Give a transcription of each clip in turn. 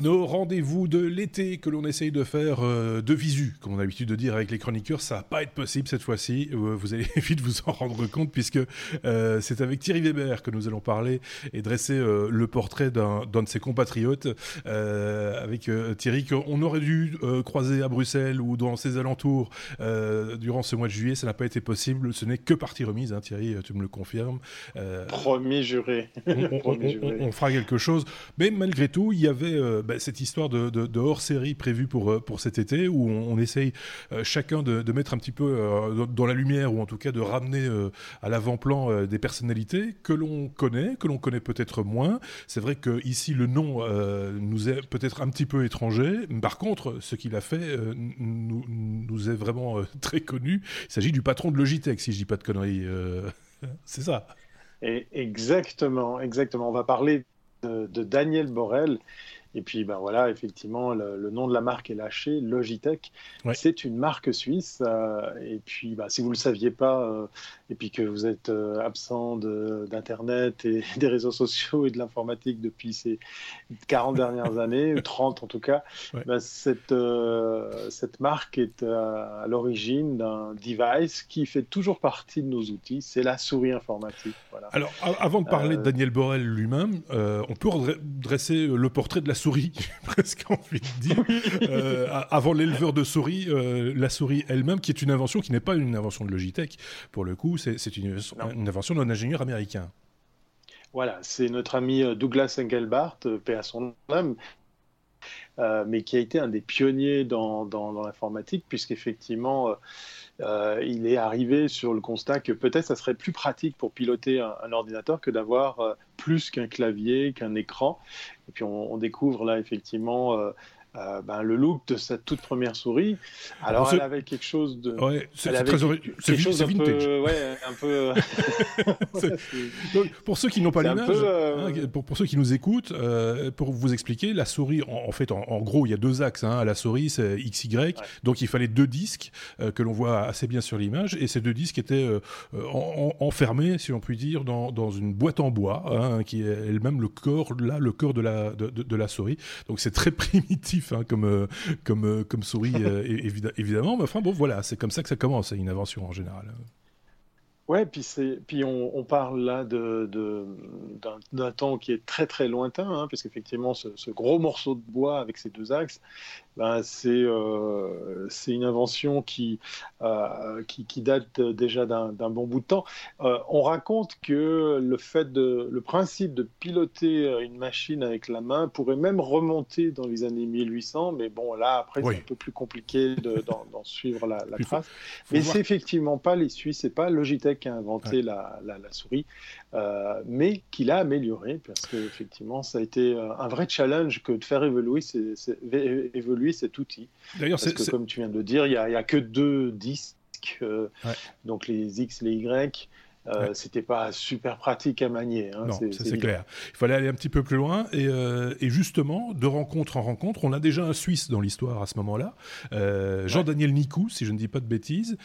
Nos rendez-vous de l'été que l'on essaye de faire euh, de visu, comme on a l'habitude de dire avec les chroniqueurs, ça va pas être possible cette fois-ci. Euh, vous allez vite vous en rendre compte puisque euh, c'est avec Thierry Weber que nous allons parler et dresser le portrait d'un de ses compatriotes. avec Thierry qu'on aurait dû croiser à Bruxelles ou dans ses alentours durant ce mois de juillet, ça n'a pas été possible. Ce n'est que partie remise, hein, Thierry, tu me le confirmes. Promis juré. On, fera quelque chose, mais malgré tout, il y avait bah, cette histoire de, hors-série prévue pour, euh, pour cet été, où on, essaye euh, chacun de, mettre un petit peu euh, dans la lumière, ou en tout cas de ramener à l'avant-plan des personnalités que l'on connaît, que l'on connaît peut-être moins. C'est vrai que ici le nom nous est peut-être un petit peu étranger. Par contre, ce qu'il a fait nous, est vraiment très connu. Il s'agit du patron de Logitech, si je dis pas de conneries. c'est ça. Exactement, exactement. On va parler de, de Daniel Borel. Et puis, ben voilà, effectivement, le, nom de la marque est lâché, Logitech. C'est une marque suisse. Euh, et puis, ben, si vous ne le saviez pas, euh, et puis que vous êtes euh, absent d'Internet et des réseaux sociaux et de l'informatique depuis ces 40 dernières années, ou 30 en tout cas, ben, cette, cette marque est à, l'origine d'un device qui fait toujours partie de nos outils. C'est la souris informatique. Voilà. Alors, avant de parler de Daniel Borel lui-même, on peut dresser le portrait de la souris, presque envie de dire. Euh, avant l'éleveur de souris, euh, la souris elle-même, qui est une invention qui n'est pas une invention de Logitech, pour le coup, c'est une, une, invention d'un ingénieur américain. Voilà, c'est notre ami euh, Douglas Engelbart, paix à son âme, mais qui a été un des pionniers dans, dans, l'informatique, puisqu'effectivement, euh, il est arrivé sur le constat que peut-être ça serait plus pratique pour piloter un, ordinateur que d'avoir plus qu'un clavier, qu'un écran. Et puis on, découvre là effectivement euh, euh, ben, le look de sa toute première souris. Alors, elle avait quelque chose de. Ouais, c'est très quelque chose un peu, ouais, un peu. pour ceux qui n'ont pas l'image, hein, pour, pour, ceux qui nous écoutent, euh, pour vous expliquer, la souris, en, fait, en, gros, il y a deux axes. Hein, la souris, c'est XY, donc il fallait deux disques euh, que l'on voit assez bien sur l'image, et ces deux disques étaient enfermés, si on peut dire, dans, dans une boîte en bois, hein, qui est elle-même le corps, là, le corps de la de, de, de la souris. Donc c'est très primitif Hein, comme, euh, comme, euh, souris, euh, évidemment. Mais enfin, bon, voilà, c'est comme ça que ça commence, une invention en général. Ouais, puis, puis on, on, parle là de, d'un, temps qui est très très lointain, hein, parce qu'effectivement, ce, ce, gros morceau de bois avec ces deux axes, ben, c'est, euh, c'est une invention qui, euh, qui, qui, date déjà d'un, bon bout de temps. Euh, on raconte que le, fait de, le principe de piloter une machine avec la main pourrait même remonter dans les années 1800, mais bon, là, après, c'est un peu plus compliqué de, d'en, suivre la, la trace. mais c'est effectivement pas les Suisses, c'est pas Logitech qui a inventé la, souris, euh, mais qui l'a amélioré parce qu'effectivement, ça a été euh, un vrai challenge que de faire évoluer, évoluer cet outil. D'ailleurs, parce que comme tu viens de le dire, il n'y a, que deux disques, euh, donc les X, les Y. Euh, C'était pas super pratique à manier. Hein, non, c'est clair. Il fallait aller un petit peu plus loin. Et, euh, et, justement, de rencontre en rencontre, on a déjà un Suisse dans l'histoire à ce moment-là, euh, Jean-Daniel Nicou, si je ne dis pas de bêtises,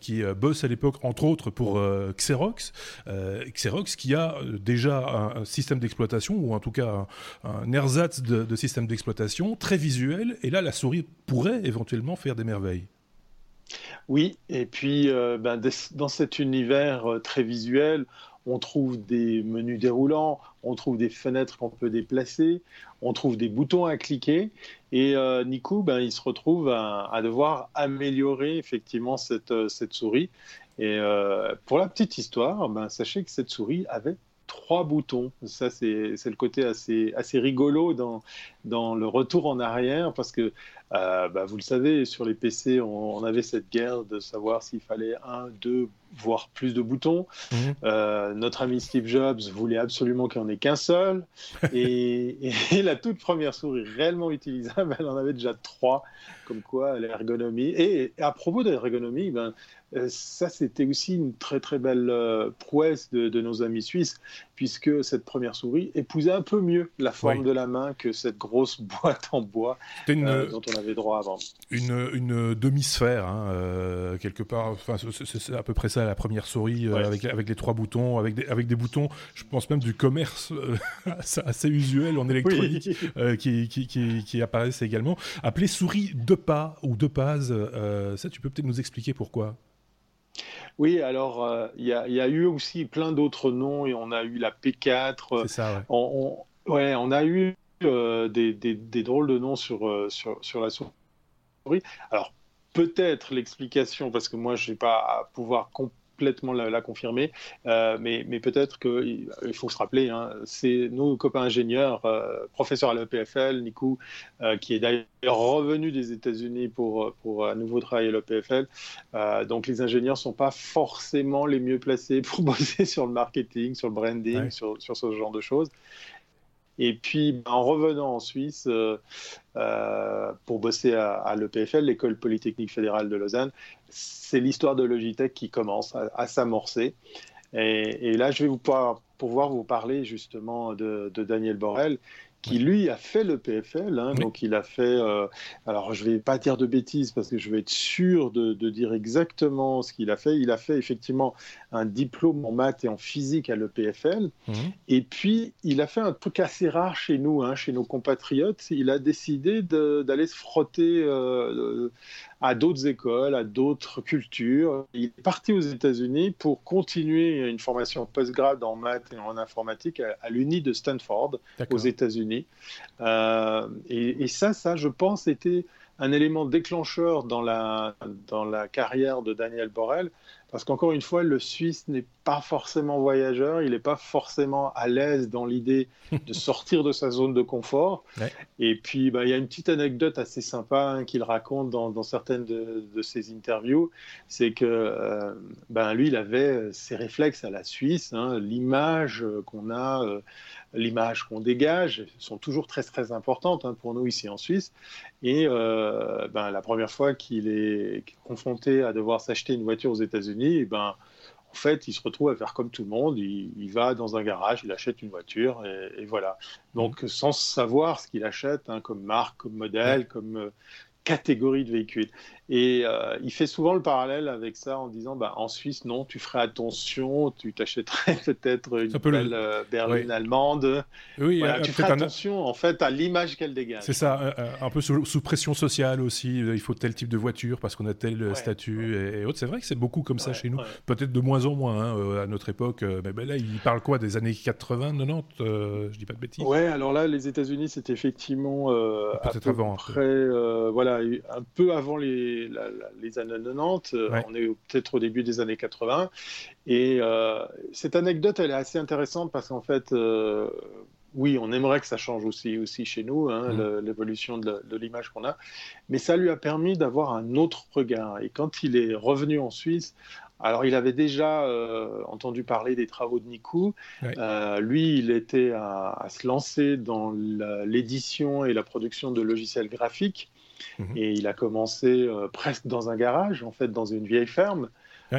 qui bosse à l'époque, entre autres, pour Xerox. Xerox qui a déjà un, système d'exploitation, ou en tout cas un, un ersatz de, de système d'exploitation très visuel. Et là, la souris pourrait éventuellement faire des merveilles. Oui, et puis euh, ben, dans cet univers euh, très visuel, on trouve des menus déroulants, on trouve des fenêtres qu'on peut déplacer, on trouve des boutons à cliquer. Et euh, Nico, ben, il se retrouve à, devoir améliorer effectivement cette, cette souris. Et pour la petite histoire, ben, sachez que cette souris avait trois boutons. Ça, c'est le côté assez, assez rigolo dans, dans le retour en arrière, parce que, euh, bah, vous le savez, sur les PC, on, avait cette guerre de savoir s'il fallait un, deux, voire plus de boutons. Mhm. Euh, notre ami Steve Jobs voulait absolument qu'il n'y en ait qu'un seul. et, et, la toute première souris réellement utilisable, elle en avait déjà trois, comme quoi l'ergonomie. Et à propos de l'ergonomie, ben, euh, ça, c'était aussi une très très belle euh, prouesse de, nos amis suisses. puisque cette première souris épousait un peu mieux la forme de la main que cette grosse boîte en bois dont on avait droit avant. Une, une demi-sphère, hein, quelque part. Enfin, c'est à peu près ça la première souris avec, avec les trois boutons, avec des, avec des boutons, je pense même du commerce assez usuel en électronique qui, qui, qui, qui, apparaissent également. Appelée souris de pas ou de pas, ça tu peux peut-être nous expliquer pourquoi? Oui, alors euh, il y, a eu aussi plein d'autres noms et on a eu la P4. C'est ça, ouais. On, ouais, on a eu euh, des, des, drôles de noms sur, euh, sur, sur la souris. Alors peut-être l'explication, parce que moi je n'ai pas à pouvoir complètement la, confirmer, euh, mais, mais peut-être qu'il il faut se rappeler, hein, c'est nos copains ingénieurs, euh, professeurs à l'EPFL, Nico, euh, qui est d'ailleurs revenu des États-Unis pour, pour un nouveau travail à l'EPFL. donc les ingénieurs ne sont pas forcément les mieux placés pour bosser sur le marketing, sur le branding, sur, sur ce genre de choses. Et puis, ben, en revenant en Suisse pour bosser à, l'EPFL, l'École Polytechnique Fédérale de Lausanne, c'est l'histoire de Logitech qui commence à, s'amorcer. Et, là, je vais vous pouvoir, vous parler justement de, de Daniel Borel, qui lui a fait le PFL. Hein, donc il a fait. Euh, alors je vais pas dire de bêtises parce que je vais être sûr de, dire exactement ce qu'il a fait. Il a fait effectivement un diplôme en maths et en physique à l'EPFL. Mhm. Et puis il a fait un truc assez rare chez nous, hein, chez nos compatriotes. Il a décidé d'aller se frotter euh, à d'autres écoles, à d'autres cultures. Il est parti aux États-Unis pour continuer une formation postgrad en maths et en informatique à, à l'Uni de Stanford aux États-Unis. Euh, et, et, ça, ça, je pense, était un élément déclencheur dans la, dans la carrière de Daniel Borel, parce qu'encore une fois, le Suisse n'est pas forcément voyageur, il n'est pas forcément à l'aise dans l'idée de sortir de sa zone de confort. Et puis, bah, il y a une petite anecdote assez sympa hein, qu'il raconte dans, certaines de, ses interviews, c'est que euh, ben, lui, il avait ses réflexes à la Suisse, hein, l'image qu'on a. L'image qu'on dégage sont toujours très très importantes hein, pour nous ici en Suisse. Et euh, ben, la première fois qu'il est confronté à devoir s'acheter une voiture aux États-Unis, eh ben, en fait, il se retrouve à faire comme tout le monde. Il, va dans un garage, il achète une voiture et, voilà. Donc, sans savoir ce qu'il achète hein, comme marque, comme modèle, comme euh, catégorie de véhicules. Et euh, il fait souvent le parallèle avec ça en disant bah, en Suisse, non, tu ferais attention, tu t'achèterais peut-être une belle euh, berline allemande. Oui, voilà, tu ferais attention en fait à l'image qu'elle dégage. C'est ça, un, peu sous, pression sociale aussi. Il faut tel type de voiture parce qu'on a tel statut et, autres. C'est vrai que c'est beaucoup comme ça chez nous. Peut-être de moins en moins hein, euh, à notre époque. Mais ben là, il parle quoi des années 80, 90 Je dis pas de bêtises. Ouais, alors là, les États-Unis, c'est effectivement peut-être avant. Après, voilà, un peu avant les les années 90, euh, on est peut-être au début des années 80. Et euh, cette anecdote, elle est assez intéressante parce qu'en fait, euh, oui, on aimerait que ça change aussi, aussi chez nous, hein, mmh. l'évolution de, l'image qu'on a, mais ça lui a permis d'avoir un autre regard. Et quand il est revenu en Suisse, alors, il avait déjà entendu parler des travaux de Nikou. lui, il était à se lancer dans l'édition et la production de logiciels graphiques. Mhm. Et il a commencé euh, presque dans un garage, en fait, dans une vieille ferme.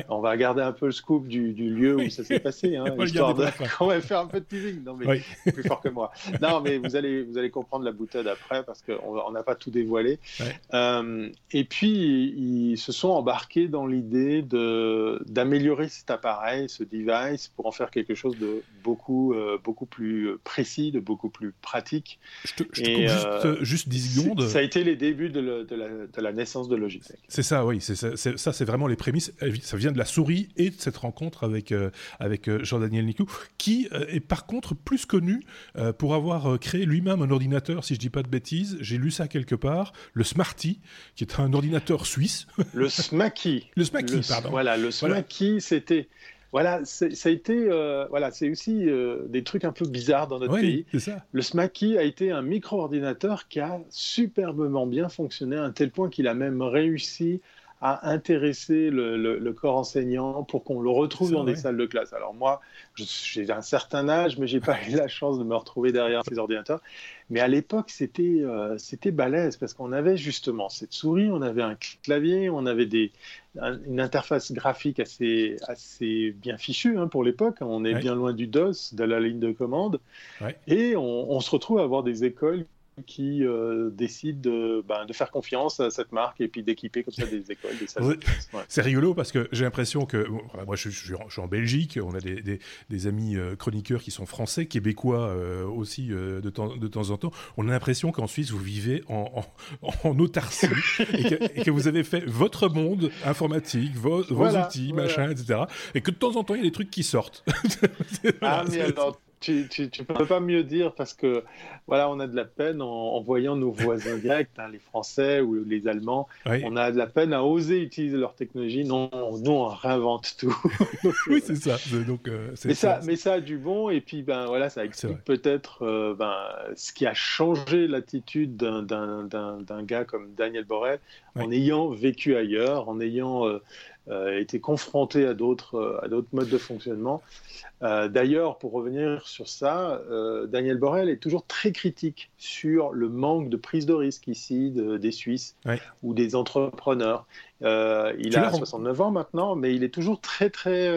On va garder un peu le scoop du, lieu où ça s'est passé, hein, histoire de... On va faire un peu de teasing. Non, mais plus fort que moi. Non, mais vous allez, vous allez comprendre la boutade après parce qu'on n'a pas tout dévoilé. Euh, et puis, ils se sont embarqués dans l'idée d'améliorer cet appareil, ce device, pour en faire quelque chose de beaucoup, euh, beaucoup plus précis, de beaucoup plus pratique. Je te, je coupe juste, euh, juste, 10 secondes. Ça a été les débuts de, de, la, de la, naissance de Logitech. C'est ça, oui. Ça, c'est vraiment les prémices. Ça vient de la souris et de cette rencontre avec, euh, avec euh, Jean-Daniel Nicou, qui euh, est par contre plus connu pour avoir créé lui-même un ordinateur, si je dis pas de bêtises, j'ai lu ça quelque part, le Smarty, qui est un ordinateur suisse. Le Smaky. le Smaky, pardon. Voilà, le Smaky, c'était voilà, ça a été, voilà, c'est aussi des trucs un peu bizarres dans notre pays. Ça. Le Smaky a été un micro-ordinateur qui a superbement bien fonctionné à un tel point qu'il a même réussi à intéresser le, corps enseignant pour qu'on le retrouve dans des salles de classe. Alors moi, j'ai un certain âge, mais j'ai pas eu la chance de me retrouver derrière ces ordinateurs. Mais à l'époque, c'était euh, c'était balèze parce qu'on avait justement cette souris, on avait un clavier, on avait des, une interface graphique assez, assez bien fichue hein, pour l'époque. On est bien loin du DOS, de la ligne de commande. Et on, on, se retrouve à avoir des écoles qui euh, décide de, ben, de, faire confiance à cette marque et puis d'équiper comme ça des écoles, des salles. C'est rigolo parce que j'ai l'impression que, moi je, suis en Belgique, on a des, des, amis euh, chroniqueurs qui sont français, québécois euh, aussi de, temps, de temps en temps. On a l'impression qu'en Suisse vous vivez en, en, autarcie et, que, vous avez fait votre monde informatique, vos, outils, machin, etc. Et que de temps en temps il y a des trucs qui sortent. ah, mais alors tu, tu, peux pas mieux dire parce que voilà, on a de la peine en, voyant nos voisins directs, hein, les Français ou les Allemands, on a de la peine à oser utiliser leur technologie. Non, nous on réinvente tout. oui, c'est ça. Donc, euh, mais ça, mais ça a du bon et puis ben voilà, ça explique peut-être euh, ben, ce qui a changé l'attitude d'un gars comme Daniel Borel en ayant vécu ailleurs, en ayant euh, été confronté à d'autres à d'autres modes de fonctionnement. Euh, d'ailleurs, pour revenir sur ça, euh, Daniel Borel est toujours très critique sur le manque de prise de risque ici des Suisses ou des entrepreneurs. Euh, il a 69 ans maintenant, mais il est toujours très très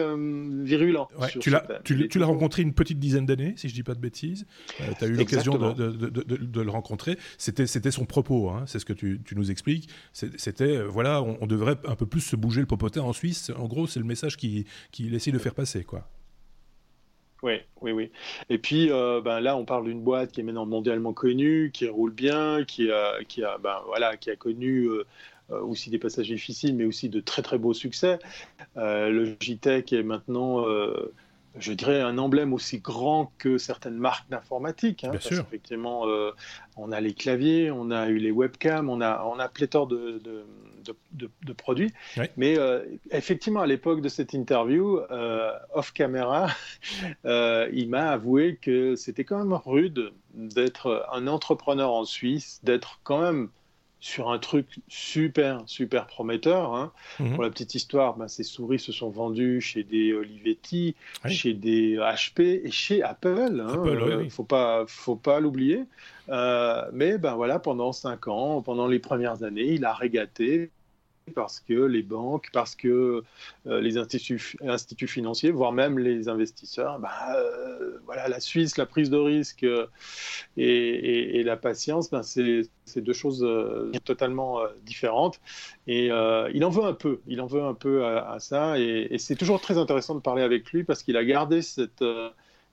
virulent. tu l'as rencontré une petite dizaine d'années, si je ne dis pas de bêtises. tu as eu l'occasion de, le rencontrer. C'était son propos, hein, c'est ce que tu, nous expliques. C'était, voilà, on, devrait un peu plus se bouger le popotin en Suisse. En gros, c'est le message qu'il essaie de faire passer. quoi. Oui, oui, oui. Et puis euh, ben là, on parle d'une boîte qui est maintenant mondialement connue, qui roule bien, qui a, qui a, ben, voilà, qui a connu euh, euh, aussi des passages difficiles, mais aussi de très très beaux succès. le JTEC est maintenant je dirais, un emblème aussi grand que certaines marques d'informatique. Hein, parce Effectivement, on a les claviers, on a eu les webcams, on a, on a pléthore de, de, produits. Mais euh, effectivement, à l'époque de cette interview, euh, off camera, euh, il m'a avoué que c'était quand même rude d'être un entrepreneur en Suisse, d'être quand même sur un truc super, super prometteur. Hein. Mhm. Pour la petite histoire, ben, ces souris se sont vendues chez des Olivetti, chez des HP et chez Apple. Hein. Il ne faut pas, faut pas l'oublier. mais ben voilà, pendant cinq ans, pendant les premières années, il a régaté parce que les banques, parce que euh, les instituts, financiers, voire même les investisseurs, bah, euh, voilà, la Suisse, la prise de risque euh, et, la patience, ben, c'est deux choses totalement différentes. Et il en veut un peu, il en veut un peu à, ça. Et c'est toujours très intéressant de parler avec lui parce qu'il a gardé cette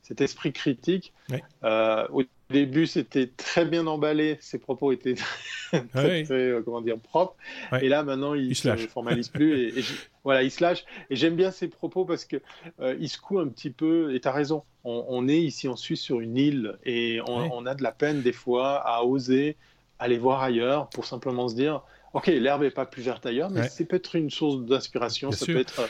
cet esprit critique. au début, c'était très bien emballé, ses propos étaient très, euh, comment dire, propres. Et là, maintenant, il, ne se formalise plus. Et, voilà, il se lâche. Et j'aime bien ses propos parce que euh, il secoue un petit peu. Et tu as raison. On, est ici en Suisse sur une île et on, a de la peine des fois à oser aller voir ailleurs pour simplement se dire. Ok, l'herbe n'est pas plus verte ailleurs, mais c'est peut-être une source d'inspiration, ça peut être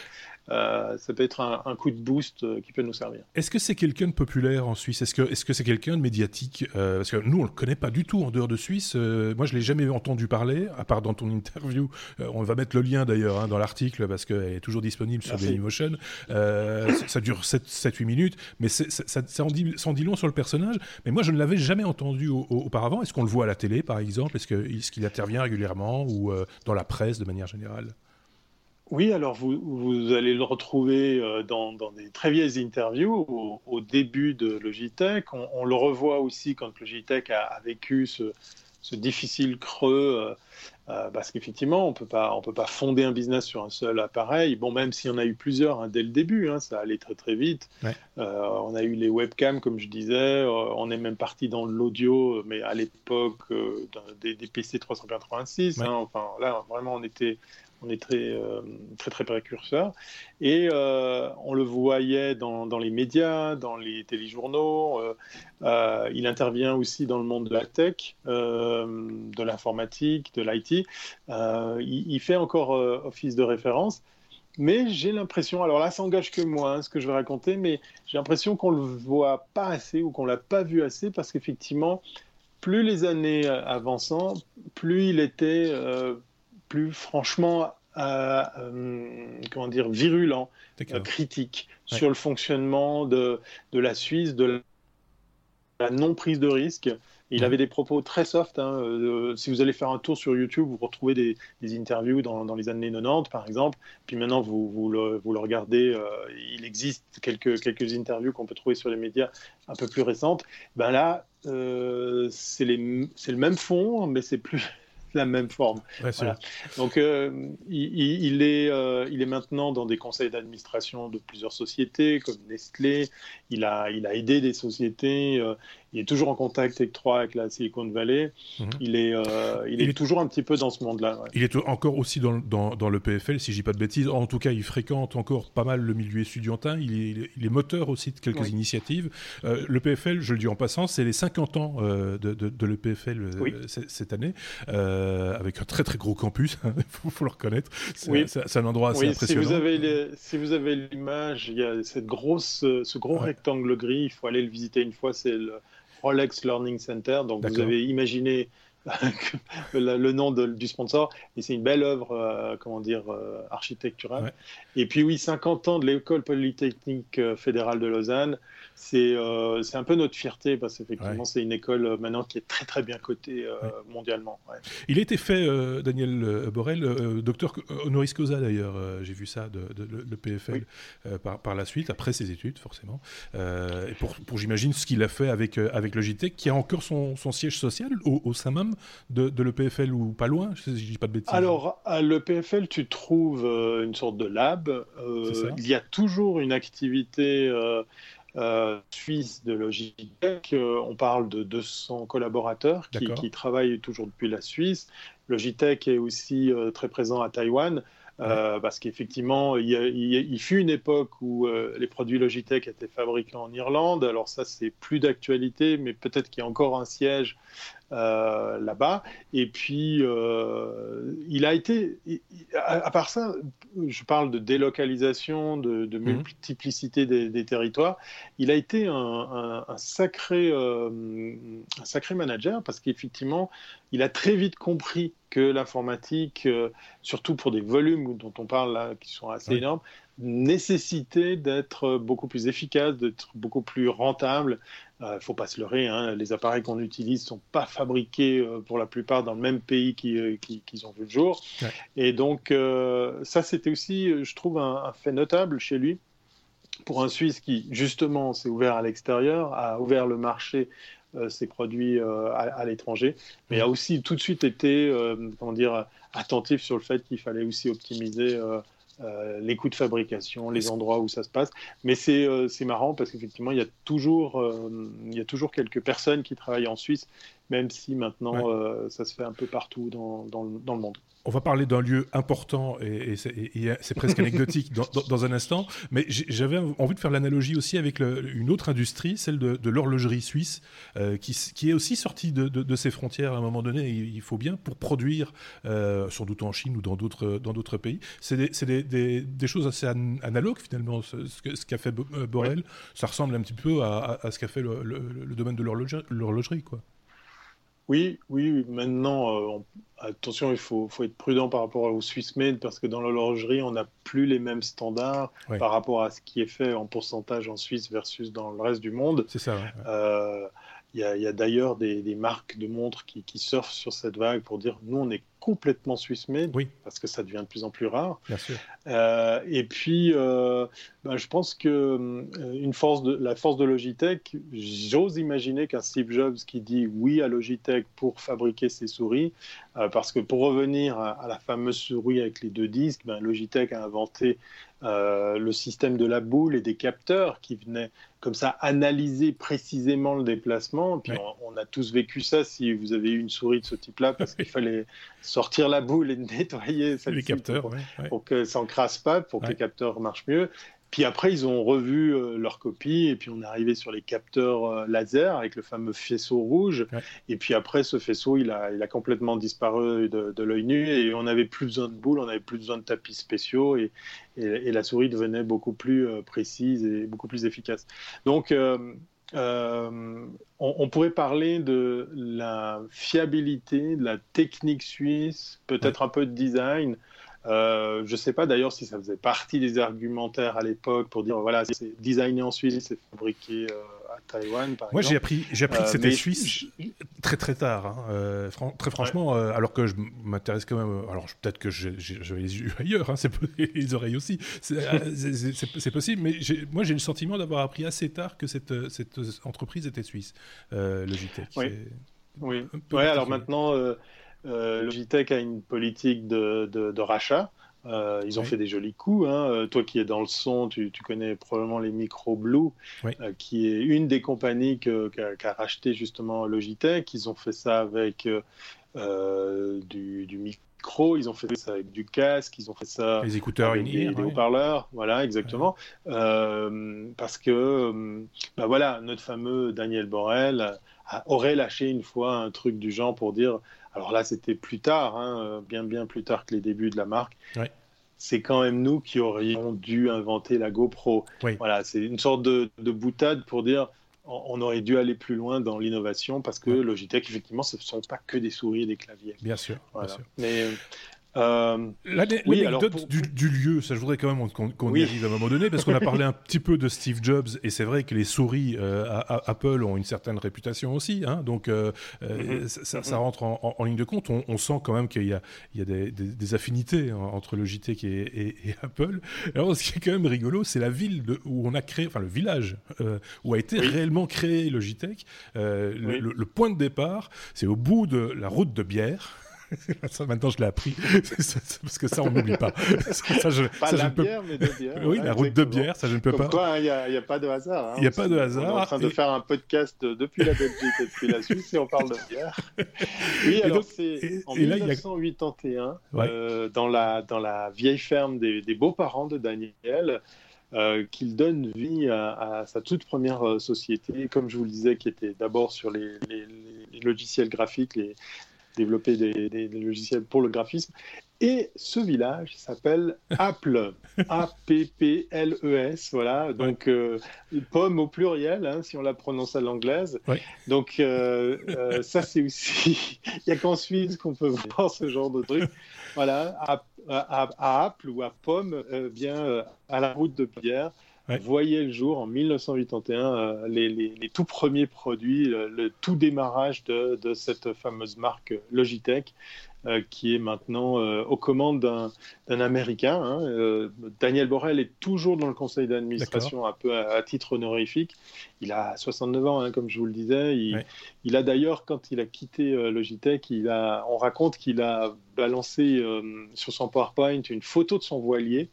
euh, ça peut être un, coup de boost euh, qui peut nous servir. Est-ce que c'est quelqu'un de populaire en Suisse? Est-ce que c'est quelqu'un de médiatique? Euh, Parce que nous, on le connaît pas du tout en dehors de Suisse. moi, je l'ai jamais entendu parler, à part dans ton interview. on va mettre le lien d'ailleurs hein, dans l'article parce qu'elle est toujours disponible sur Dailymotion. ça dure 7-8 minutes, mais ça, ça, en dit, dit, long sur le personnage. Mais moi, je ne l'avais jamais entendu auparavant. Est-ce qu'on le voit à la télé, par exemple? Est-ce qu'il intervient régulièrement ou dans la presse de manière générale? Oui, alors vous, vous, allez le retrouver euh, dans, des très vieilles interviews au, début de Logitech. On, on, le revoit aussi quand Logitech a, a vécu ce, ce, difficile creux, euh, euh, parce qu'effectivement, on ne peut pas fonder un business sur un seul appareil. Bon, même s'il y en a eu plusieurs hein, dès le début, hein, ça allait très très vite. on a eu les webcams, comme je disais. on est même parti dans l'audio, mais à l'époque des, PC 386. Hein. enfin, là, vraiment, on était on est très, euh, très, très précurseur. Et euh, on le voyait dans, les médias, dans les téléjournaux. Euh, il intervient aussi dans le monde de la tech, de l'informatique, de l'IT. Il, fait encore office de référence. Mais j'ai l'impression, alors là, ça que moi, hein, ce que je vais raconter, mais j'ai l'impression qu'on le voit pas assez ou qu'on l'a pas vu assez parce qu'effectivement, plus les années avançant, plus il était plus franchement comment dire, virulent, critique sur le fonctionnement de, de la Suisse, de la non prise de risque il avait des propos très soft. Hein, euh, si vous allez faire un tour sur YouTube, vous retrouvez des, interviews dans, les années 90, par exemple. Puis maintenant, vous, vous, le, regardez. Euh, il existe quelques, quelques interviews qu'on peut trouver sur les médias un peu plus récentes. Ben là, euh, c'est le même fond, mais c'est plus la même forme. Donc, il, il, est, il est maintenant dans des conseils d'administration de plusieurs sociétés, comme Nestlé. Il a, il a aidé des sociétés il est toujours en contact avec trois avec la Silicon Valley. Mhm. Il, est, euh, il, est, toujours un petit peu dans ce monde-là. Il est encore aussi dans, dans, dans, le PFL, si je dis pas de bêtises. En tout cas, il fréquente encore pas mal le milieu estudiantin. Il est, il est moteur aussi de quelques initiatives. Euh, le PFL, je le dis en passant, c'est les 50 ans euh, de, de, l'EPFL cette année, avec un très très gros campus, il faut, le reconnaître. C'est un endroit assez impressionnant. Si vous avez si vous avez l'image, il y a cette grosse, ce gros rectangle gris, il faut aller le visiter une fois, c'est le Rolex Learning Center. Donc vous avez imaginé le nom du sponsor, et c'est une belle œuvre, euh, comment dire, euh, architecturale. Et puis oui, 50 ans de l'école polytechnique euh, fédérale de Lausanne, euh, c'est un peu notre fierté parce qu'effectivement, c'est une école maintenant qui est très très bien cotée mondialement. Il a été fait, Daniel Borel, docteur honoris causa d'ailleurs, j'ai vu ça, de, le PFL par, par, la suite, après ses études forcément. et pour, pour j'imagine, ce qu'il a fait avec, avec Logitech, qui a encore son, son siège social au, sein même de, de l'EPFL ou pas loin, je ne dis pas de bêtises. Alors, à l'EPFL, tu trouves une sorte de lab. il y a toujours une activité euh, suisse de Logitech. Euh, on parle de 200 collaborateurs qui, travaillent toujours depuis la Suisse. Logitech est aussi euh, très présent à Taïwan. parce qu'effectivement, il, il, fut une époque où les produits Logitech étaient fabriqués en Irlande. Alors ça, c'est plus d'actualité, mais peut-être qu'il y a encore un siège euh, là-bas. Et puis, euh, il a été, à, part ça, je parle de délocalisation, de, mhm. multiplicité des, territoires, il a été un, sacré, euh, un sacré manager parce qu'effectivement, il a très vite compris que l'informatique, surtout pour des volumes dont on parle là, qui sont assez énormes, nécessitait d'être beaucoup plus efficace, d'être beaucoup plus rentable il euh, ne faut pas se leurrer, hein, les appareils qu'on utilise ne sont pas fabriqués euh, pour la plupart dans le même pays qu'ils euh, qui, ont vu le jour. Et donc, ça, c'était aussi, je trouve, un, fait notable chez lui. Pour un Suisse qui, justement, s'est ouvert à l'extérieur, a ouvert le marché ses produits à, l'étranger, mais a aussi tout de suite été, comment dire, attentif sur le fait qu'il fallait aussi optimiser euh, les coûts de fabrication, les endroits où ça se passe. Mais c'est euh, marrant parce qu'effectivement, il, y a toujours, euh, il y a toujours quelques personnes qui travaillent en Suisse, même si maintenant ça se fait un peu partout dans, dans, dans le monde. On va parler d'un lieu important et, c'est presque anecdotique dans, un instant, mais j'avais envie de faire l'analogie aussi avec une autre industrie, celle de, l'horlogerie suisse, euh, qui, est aussi sortie de, ses frontières à un moment donné, il faut bien, pour produire, euh, sans doute en Chine ou dans d'autres pays. C'est des, choses assez analogues finalement, ce qu'a fait euh, Borel. Ça ressemble un petit peu à, ce qu'a fait le, le domaine de l'horlogerie. quoi. Oui, oui, maintenant, euh, attention, il faut, faut, être prudent par rapport au Swiss Made parce que dans l'horlogerie, on n'a plus les mêmes standards par rapport à ce qui est fait en pourcentage en Suisse versus dans le reste du monde. C'est ça. Euh, il y a, d'ailleurs des, marques de montres qui, qui, surfent sur cette vague pour dire nous, on est complètement Swiss made, oui. parce que ça devient de plus en plus rare. Bien sûr. Euh, et puis, euh, ben, je pense que euh, une force de, la force de Logitech, j'ose imaginer qu'un Steve Jobs qui dit oui à Logitech pour fabriquer ses souris, parce que pour revenir à, la fameuse souris avec les deux disques, ben, Logitech a inventé le système de la boule et des capteurs qui venaient comme ça analyser précisément le déplacement. Puis on, a tous vécu ça si vous avez eu une souris de ce type-là, parce qu'il fallait sortir la boule et nettoyer les capteurs pour, pour que ça n'encrasse pas, pour que les capteurs marchent mieux. Puis après, ils ont revu euh, leur copie, et puis on est arrivé sur les capteurs euh, laser avec le fameux faisceau rouge. Et puis après, ce faisceau, il a, il a complètement disparu de, de l'œil nu, et on n'avait plus besoin de boules, on n'avait plus besoin de tapis spéciaux, et, et, la souris devenait beaucoup plus euh, précise et beaucoup plus efficace. Donc, on, on, pourrait parler de la fiabilité, de la technique suisse, peut-être un peu de design, je ne sais pas d'ailleurs si ça faisait partie des argumentaires à l'époque pour dire voilà, c'est designé en Suisse, c'est fabriqué à Taïwan, par Moi, j'ai appris, j'ai appris que c'était suisse très très tard. Hein. très franchement, alors que je m'intéresse quand même. Alors peut-être que j'ai les yeux ailleurs, hein, les oreilles aussi. C'est possible, mais moi j'ai le sentiment d'avoir appris assez tard que cette, cette entreprise était suisse, Logitech. Oui. Oui. Ouais, alors maintenant, euh, euh, Logitech a une politique de, de, rachat. Euh, ils ont fait des jolis coups. Hein. Toi qui es dans le son, tu, tu connais probablement les Micro Blue, qui est une des compagnies qu'a qu racheté justement Logitech. Ils ont fait ça avec du, du, micro, ils ont fait ça avec du casque, ils ont fait ça les écouteurs avec des, haut-parleurs. Voilà, exactement. parce que, bah voilà, notre fameux Daniel Borel aurait lâché une fois un truc du genre pour dire, alors là c'était plus tard, hein, euh, bien bien plus tard que les débuts de la marque. C'est quand même nous qui aurions dû inventer la GoPro. Voilà, c'est une sorte de, boutade pour dire on aurait dû aller plus loin dans l'innovation parce que Logitech, effectivement, ce ne sont pas que des souris et des claviers. Bien sûr. Bien sûr. Mais euh, L'anecdote du, lieu, ça je voudrais quand même qu'on y arrive à un moment donné, parce qu'on a parlé un petit peu de Steve Jobs, et c'est vrai que les souris euh, à, Apple ont une certaine réputation aussi, hein, donc euh, euh, mm-hmm. ça, mm-hmm. rentre en, ligne de compte. On, sent quand même qu'il y a, il y a des, affinités entre JT et, Apple. Alors ce qui est quand même rigolo, c'est la ville où on a créé, enfin le village où a été réellement créé le JTEC. le, point de départ, c'est au bout de la route de Bière. ça, maintenant, je l'ai appris. parce que ça, on n'oublie pas. ça, je, pas la bière, mais de bière. Oui, la route de bière, ça, je ne peux Comme pas. il n'y a, pas de hasard. Hein. Il n'y a pas de hasard. On est en train de faire un podcast depuis la Belgique et depuis la Suisse et on parle de bière. Oui, alors c'est en 1981, euh, dans, la, dans la vieille ferme des, beaux-parents de Daniel, euh, qu'il donne vie à, sa toute première euh, société, comme je vous le disais, qui était d'abord sur les, les, logiciels graphiques, les, développer des, logiciels pour le graphisme. Et ce village s'appelle Apple, A-P-P-L-E-S, voilà, donc euh, pomme au pluriel, hein, si on la prononce à l'anglaise. Donc euh, euh, ça c'est aussi, il n'y a qu'en Suisse qu'on peut voir ce genre de truc. Voilà, à, à, Apple ou à pomme, bien à la route de Pierre voyait le jour en 1981 euh, les, les, tout premiers produits, le, tout démarrage de, cette fameuse marque Logitech euh, qui est maintenant euh, aux commandes d'un Américain. Hein. Daniel Borel est toujours dans le conseil d'administration un peu à, titre honorifique. Il a 69 ans, hein, comme je vous le disais. Il, il a d'ailleurs, quand il a quitté Logitech, il a, on raconte qu'il a balancé euh, sur son PowerPoint une photo de son voilier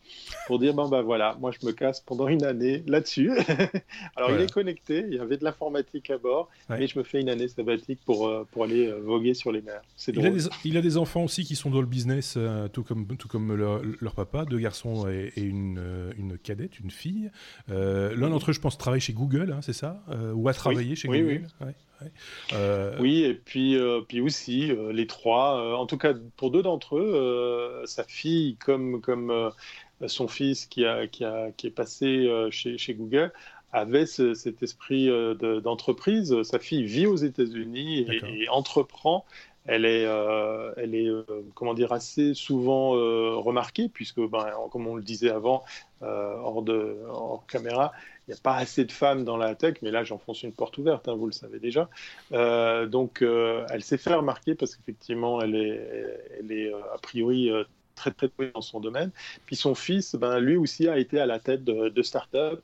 pour dire bon ben voilà, moi je me casse pendant une année là-dessus. Alors il est connecté, il y avait de l'informatique à bord, mais je me fais une année sabbatique pour, euh, pour aller euh, voguer sur les mers. C'est il, a des, il a des enfants aussi qui sont dans le business, tout comme, tout comme leur, papa, deux garçons et, une, une, cadette, une fille. L'un d'entre eux, je pense, travaille chez Google, hein, c'est ça Ou a travaillé chez Google euh, oui, et puis, euh, puis aussi euh, les trois, en tout cas pour deux d'entre eux, sa fille comme, comme son fils qui, a, qui, a, qui est passé chez, chez Google, avait cet esprit d'entreprise. Sa fille vit aux États-Unis et, entreprend. Elle est, elle est comment dire, assez souvent remarquée, puisque, ben, comme on le disait avant, hors, de, hors caméra, il n'y a pas assez de femmes dans la tech, mais là j'enfonce une porte ouverte, hein, vous le savez déjà. Euh, donc euh, elle s'est fait remarquer parce qu'effectivement elle est, elle est euh, a priori très très très dans son domaine. Puis son fils, ben, lui aussi a été à la tête de, de start-up.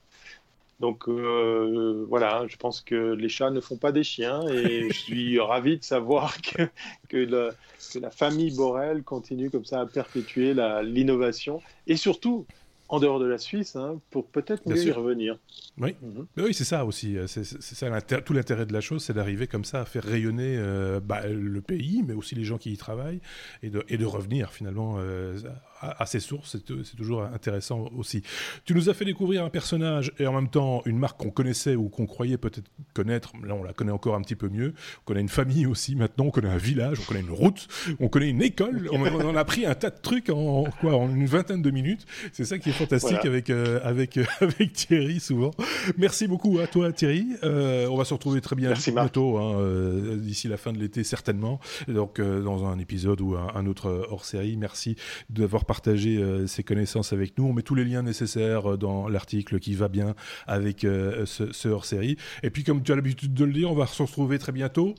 Donc voilà, je pense que les chats ne font pas des chiens et je suis ravi de savoir que, que, que, la famille Borel continue comme ça à perpétuer l'innovation et surtout en dehors de la Suisse, hein, pour peut-être mieux y revenir. Oui, mhm. oui c'est ça aussi. C'est ça tout l'intérêt de la chose, c'est d'arriver comme ça à faire rayonner euh, bah, le pays, mais aussi les gens qui y travaillent, et de, et de revenir finalement euh, à, ses sources, c'est toujours intéressant aussi. Tu nous as fait découvrir un personnage et en même temps une marque qu'on connaissait ou qu'on croyait peut-être connaître. Là, on la connaît encore un petit peu mieux. On connaît une famille aussi maintenant, on connaît un village, on connaît une route, on connaît une école. On, en a appris un tas de trucs en, quoi, en une vingtaine de minutes. C'est ça qui est fantastique avec, euh, avec, euh, avec Thierry souvent. Merci beaucoup à toi Thierry. Euh, on va se retrouver très bien bientôt, hein, d'ici la fin de l'été certainement. Donc dans un épisode ou un, un autre hors série. Merci d'avoir partager ses connaissances avec nous. On met tous les liens nécessaires dans l'article qui va bien avec ce, ce hors-série. Et puis, comme tu as l'habitude de le dire, on va se retrouver très bientôt.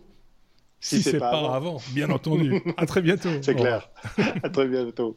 Si, c'est pas, avant. bien entendu. à très bientôt. C'est clair. à très bientôt.